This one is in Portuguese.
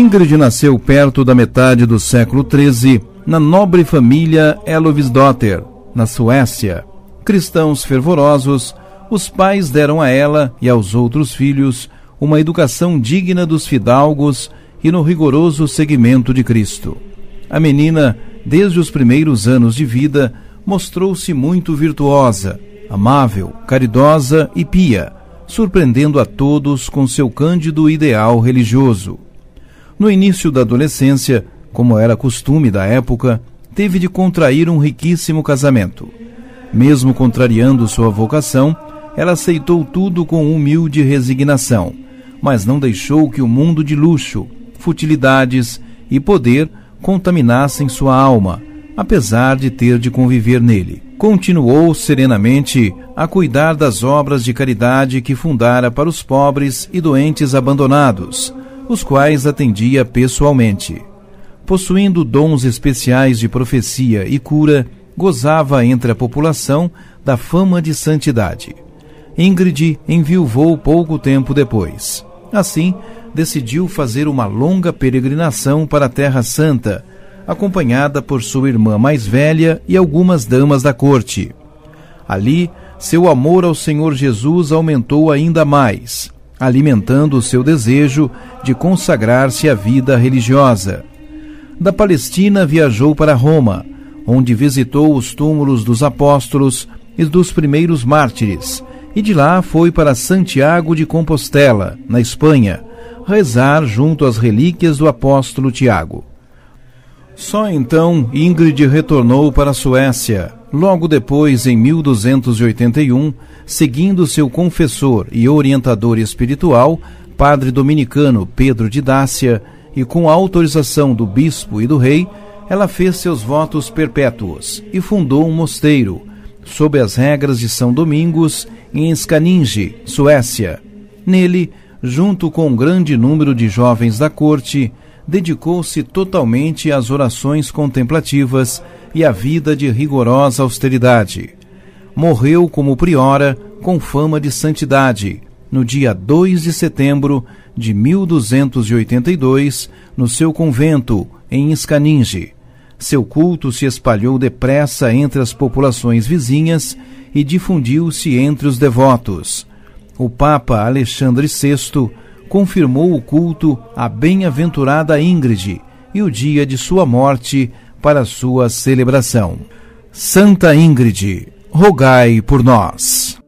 Ingrid nasceu perto da metade do século XIII na nobre família Elovisdotter, na Suécia. Cristãos fervorosos, os pais deram a ela e aos outros filhos uma educação digna dos fidalgos e no rigoroso seguimento de Cristo. A menina, desde os primeiros anos de vida, mostrou-se muito virtuosa, amável, caridosa e pia, surpreendendo a todos com seu cândido ideal religioso. No início da adolescência, como era costume da época, teve de contrair um riquíssimo casamento. Mesmo contrariando sua vocação, ela aceitou tudo com humilde resignação mas não deixou que o mundo de luxo, futilidades e poder contaminassem sua alma, apesar de ter de conviver nele. Continuou serenamente a cuidar das obras de caridade que fundara para os pobres e doentes abandonados, os quais atendia pessoalmente. Possuindo dons especiais de profecia e cura, gozava entre a população da fama de santidade. Ingrid enviuvou pouco tempo depois. Assim, decidiu fazer uma longa peregrinação para a Terra Santa, acompanhada por sua irmã mais velha e algumas damas da corte. Ali, seu amor ao Senhor Jesus aumentou ainda mais, alimentando o seu desejo de consagrar-se à vida religiosa. Da Palestina viajou para Roma, onde visitou os túmulos dos apóstolos e dos primeiros mártires, e de lá foi para Santiago de Compostela, na Espanha, rezar junto às relíquias do apóstolo Tiago. Só então Ingrid retornou para a Suécia, logo depois, em 1281, seguindo seu confessor e orientador espiritual, padre dominicano Pedro de Dácia, e com a autorização do bispo e do rei, ela fez seus votos perpétuos e fundou um mosteiro, sob as regras de São Domingos, em Skaninge, Suécia. Nele, junto com um grande número de jovens da corte, dedicou-se totalmente às orações contemplativas e à vida de rigorosa austeridade. Morreu como priora com fama de santidade, no dia 2 de setembro de 1282, no seu convento, em Skaninge seu culto se espalhou depressa entre as populações vizinhas e difundiu-se entre os devotos. O Papa Alexandre VI confirmou o culto à bem-aventurada Ingrid e o dia de sua morte para sua celebração. Santa Ingrid, rogai por nós.